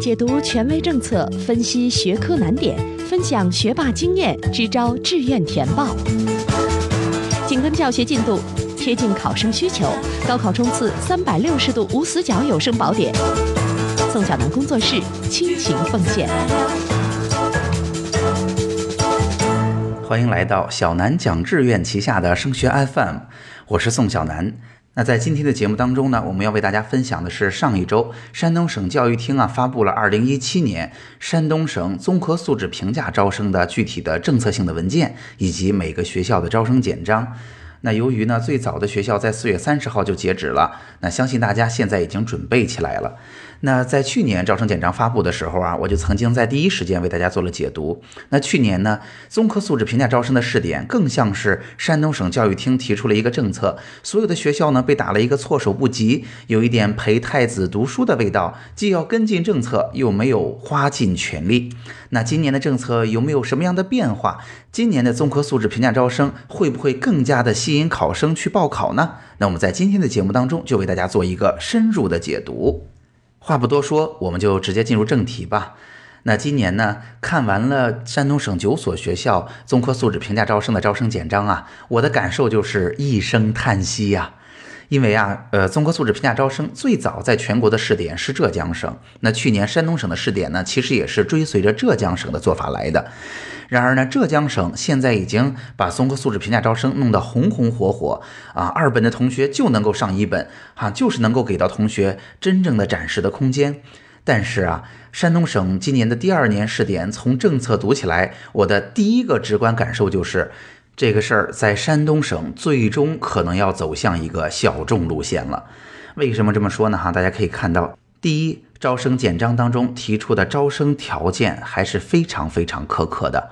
解读权威政策，分析学科难点，分享学霸经验，支招志愿填报。紧跟教学进度，贴近考生需求，高考冲刺三百六十度无死角有声宝典。宋小南工作室倾情奉献。欢迎来到小南讲志愿旗下的升学 FM，我是宋小南。那在今天的节目当中呢，我们要为大家分享的是上一周山东省教育厅啊发布了二零一七年山东省综合素质评价招生的具体的政策性的文件，以及每个学校的招生简章。那由于呢最早的学校在四月三十号就截止了，那相信大家现在已经准备起来了。那在去年招生简章发布的时候啊，我就曾经在第一时间为大家做了解读。那去年呢，综合素质评价招生的试点更像是山东省教育厅提出了一个政策，所有的学校呢被打了一个措手不及，有一点陪太子读书的味道，既要跟进政策，又没有花尽全力。那今年的政策有没有什么样的变化？今年的综合素质评价招生会不会更加的吸引考生去报考呢？那我们在今天的节目当中就为大家做一个深入的解读。话不多说，我们就直接进入正题吧。那今年呢，看完了山东省九所学校综合素质评价招生的招生简章啊，我的感受就是一声叹息呀。因为啊，呃，综合素质评价招生最早在全国的试点是浙江省，那去年山东省的试点呢，其实也是追随着浙江省的做法来的。然而呢，浙江省现在已经把综合素质评价招生弄得红红火火啊，二本的同学就能够上一本啊，就是能够给到同学真正的展示的空间。但是啊，山东省今年的第二年试点，从政策读起来，我的第一个直观感受就是，这个事儿在山东省最终可能要走向一个小众路线了。为什么这么说呢？哈，大家可以看到，第一，招生简章当中提出的招生条件还是非常非常苛刻的。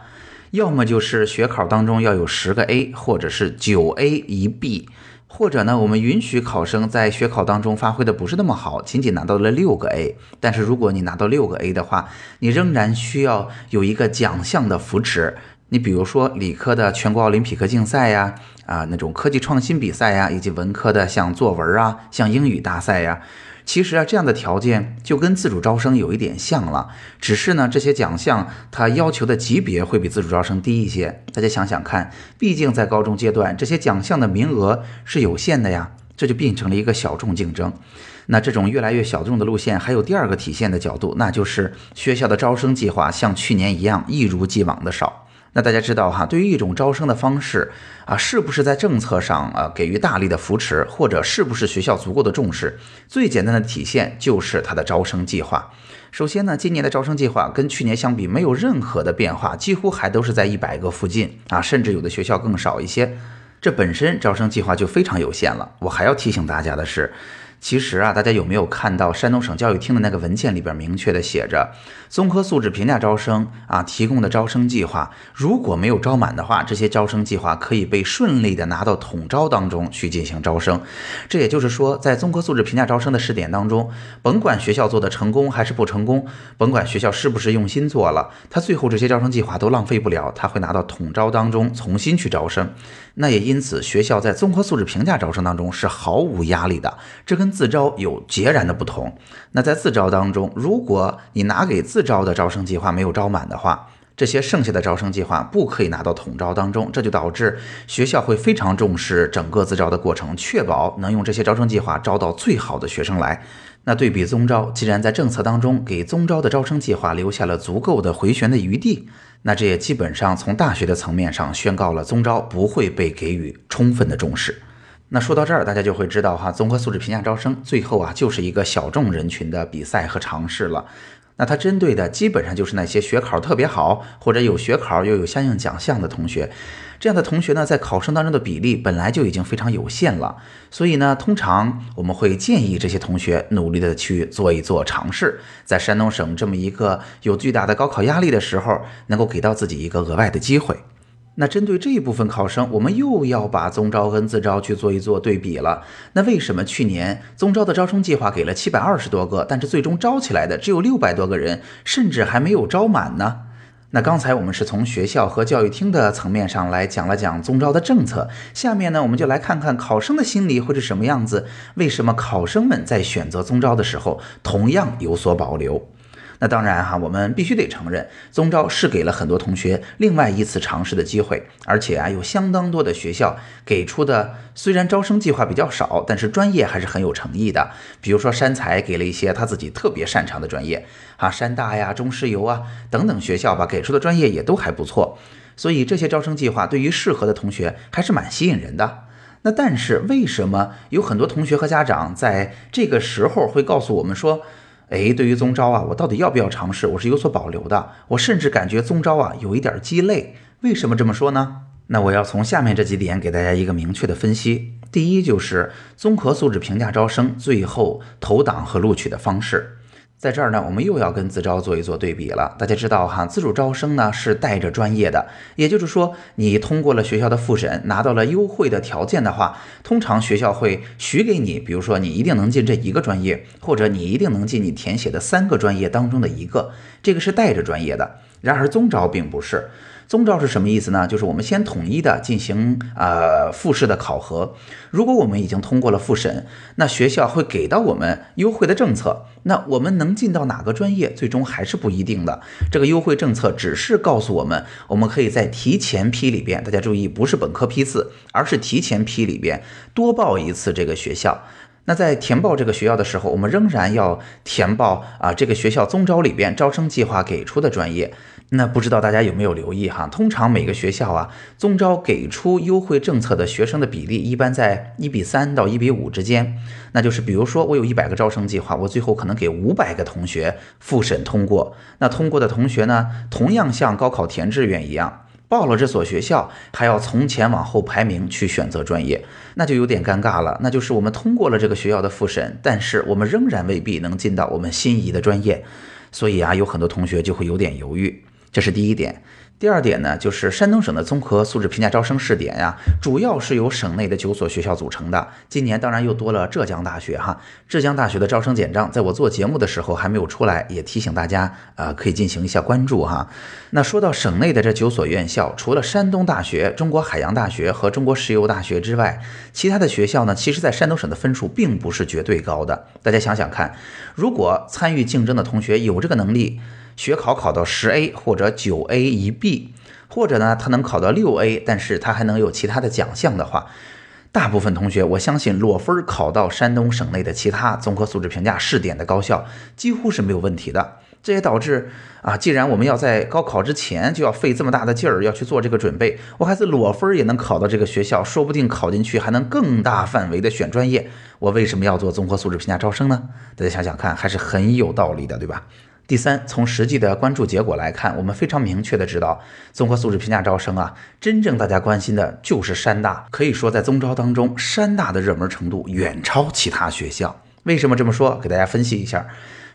要么就是学考当中要有十个 A，或者是九 A 一 B，或者呢，我们允许考生在学考当中发挥的不是那么好，仅仅拿到了六个 A。但是如果你拿到六个 A 的话，你仍然需要有一个奖项的扶持。你比如说理科的全国奥林匹克竞赛呀，啊那种科技创新比赛呀，以及文科的像作文啊、像英语大赛呀。其实啊，这样的条件就跟自主招生有一点像了，只是呢，这些奖项它要求的级别会比自主招生低一些。大家想想看，毕竟在高中阶段，这些奖项的名额是有限的呀，这就变成了一个小众竞争。那这种越来越小众的路线，还有第二个体现的角度，那就是学校的招生计划像去年一样一如既往的少。那大家知道哈，对于一种招生的方式啊，是不是在政策上啊给予大力的扶持，或者是不是学校足够的重视？最简单的体现就是它的招生计划。首先呢，今年的招生计划跟去年相比没有任何的变化，几乎还都是在一百个附近啊，甚至有的学校更少一些。这本身招生计划就非常有限了。我还要提醒大家的是。其实啊，大家有没有看到山东省教育厅的那个文件里边明确的写着，综合素质评价招生啊提供的招生计划，如果没有招满的话，这些招生计划可以被顺利的拿到统招当中去进行招生。这也就是说，在综合素质评价招生的试点当中，甭管学校做的成功还是不成功，甭管学校是不是用心做了，他最后这些招生计划都浪费不了，他会拿到统招当中重新去招生。那也因此，学校在综合素质评价招生当中是毫无压力的，这跟自招有截然的不同。那在自招当中，如果你拿给自招的招生计划没有招满的话，这些剩下的招生计划不可以拿到统招当中，这就导致学校会非常重视整个自招的过程，确保能用这些招生计划招到最好的学生来。那对比宗招，既然在政策当中给宗招的招生计划留下了足够的回旋的余地。那这也基本上从大学的层面上宣告了宗招不会被给予充分的重视。那说到这儿，大家就会知道哈，综合素质评价招生最后啊就是一个小众人群的比赛和尝试了。那它针对的基本上就是那些学考特别好，或者有学考又有相应奖项的同学。这样的同学呢，在考生当中的比例本来就已经非常有限了，所以呢，通常我们会建议这些同学努力的去做一做尝试，在山东省这么一个有巨大的高考压力的时候，能够给到自己一个额外的机会。那针对这一部分考生，我们又要把宗招跟自招去做一做对比了。那为什么去年宗招的招生计划给了七百二十多个，但是最终招起来的只有六百多个人，甚至还没有招满呢？那刚才我们是从学校和教育厅的层面上来讲了讲宗招的政策，下面呢，我们就来看看考生的心理会是什么样子。为什么考生们在选择宗招的时候同样有所保留？那当然哈，我们必须得承认，中招是给了很多同学另外一次尝试的机会，而且啊，有相当多的学校给出的虽然招生计划比较少，但是专业还是很有诚意的。比如说山财给了一些他自己特别擅长的专业，啊，山大呀、中石油啊等等学校吧，给出的专业也都还不错。所以这些招生计划对于适合的同学还是蛮吸引人的。那但是为什么有很多同学和家长在这个时候会告诉我们说？哎，对于中招啊，我到底要不要尝试？我是有所保留的。我甚至感觉中招啊有一点鸡肋。为什么这么说呢？那我要从下面这几点给大家一个明确的分析。第一，就是综合素质评价招生最后投档和录取的方式。在这儿呢，我们又要跟自招做一做对比了。大家知道哈，自主招生呢是带着专业的，也就是说，你通过了学校的复审，拿到了优惠的条件的话，通常学校会许给你，比如说你一定能进这一个专业，或者你一定能进你填写的三个专业当中的一个，这个是带着专业的。然而综招并不是。宗招是什么意思呢？就是我们先统一的进行呃复试的考核。如果我们已经通过了复审，那学校会给到我们优惠的政策。那我们能进到哪个专业，最终还是不一定的。这个优惠政策只是告诉我们，我们可以在提前批里边，大家注意，不是本科批次，而是提前批里边多报一次这个学校。那在填报这个学校的时候，我们仍然要填报啊这个学校综招里边招生计划给出的专业。那不知道大家有没有留意哈？通常每个学校啊综招给出优惠政策的学生的比例一般在一比三到一比五之间。那就是比如说我有一百个招生计划，我最后可能给五百个同学复审通过。那通过的同学呢，同样像高考填志愿一样。报了这所学校，还要从前往后排名去选择专业，那就有点尴尬了。那就是我们通过了这个学校的复审，但是我们仍然未必能进到我们心仪的专业，所以啊，有很多同学就会有点犹豫。这是第一点。第二点呢，就是山东省的综合素质评价招生试点呀，主要是由省内的九所学校组成的。今年当然又多了浙江大学哈，浙江大学的招生简章在我做节目的时候还没有出来，也提醒大家呃可以进行一下关注哈。那说到省内的这九所院校，除了山东大学、中国海洋大学和中国石油大学之外，其他的学校呢，其实在山东省的分数并不是绝对高的。大家想想看，如果参与竞争的同学有这个能力。学考考到十 A 或者九 A 一 B，或者呢，他能考到六 A，但是他还能有其他的奖项的话，大部分同学，我相信裸分考到山东省内的其他综合素质评价试点的高校，几乎是没有问题的。这也导致啊，既然我们要在高考之前就要费这么大的劲儿要去做这个准备，我孩子裸分也能考到这个学校，说不定考进去还能更大范围的选专业，我为什么要做综合素质评价招生呢？大家想想看，还是很有道理的，对吧？第三，从实际的关注结果来看，我们非常明确的知道，综合素质评价招生啊，真正大家关心的就是山大。可以说，在综招当中，山大的热门程度远超其他学校。为什么这么说？给大家分析一下。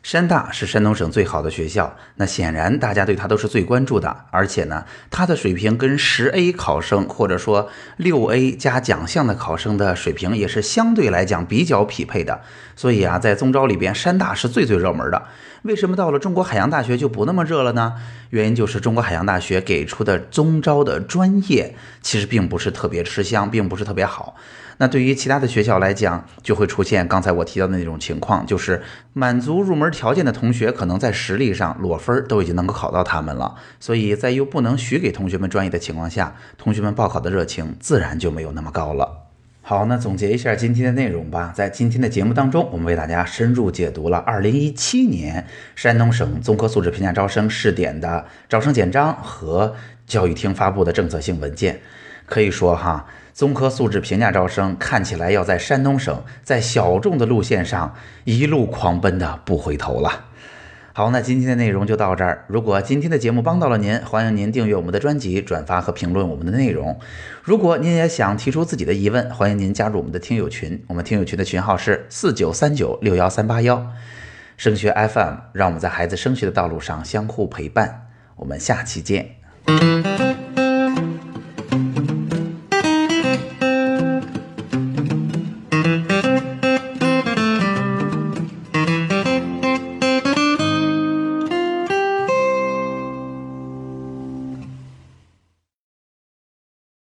山大是山东省最好的学校，那显然大家对它都是最关注的，而且呢，它的水平跟十 A 考生或者说六 A 加奖项的考生的水平也是相对来讲比较匹配的。所以啊，在综招里边，山大是最最热门的。为什么到了中国海洋大学就不那么热了呢？原因就是中国海洋大学给出的综招的专业其实并不是特别吃香，并不是特别好。那对于其他的学校来讲，就会出现刚才我提到的那种情况，就是满足入门条件的同学，可能在实力上裸分都已经能够考到他们了。所以在又不能许给同学们专业的情况下，同学们报考的热情自然就没有那么高了。好，那总结一下今天的内容吧。在今天的节目当中，我们为大家深入解读了2017年山东省综合素质评价招生试点的招生简章和教育厅发布的政策性文件。可以说哈。综合素质评价招生看起来要在山东省在小众的路线上一路狂奔的不回头了。好，那今天的内容就到这儿。如果今天的节目帮到了您，欢迎您订阅我们的专辑、转发和评论我们的内容。如果您也想提出自己的疑问，欢迎您加入我们的听友群。我们听友群的群号是四九三九六幺三八幺。升学 FM，让我们在孩子升学的道路上相互陪伴。我们下期见。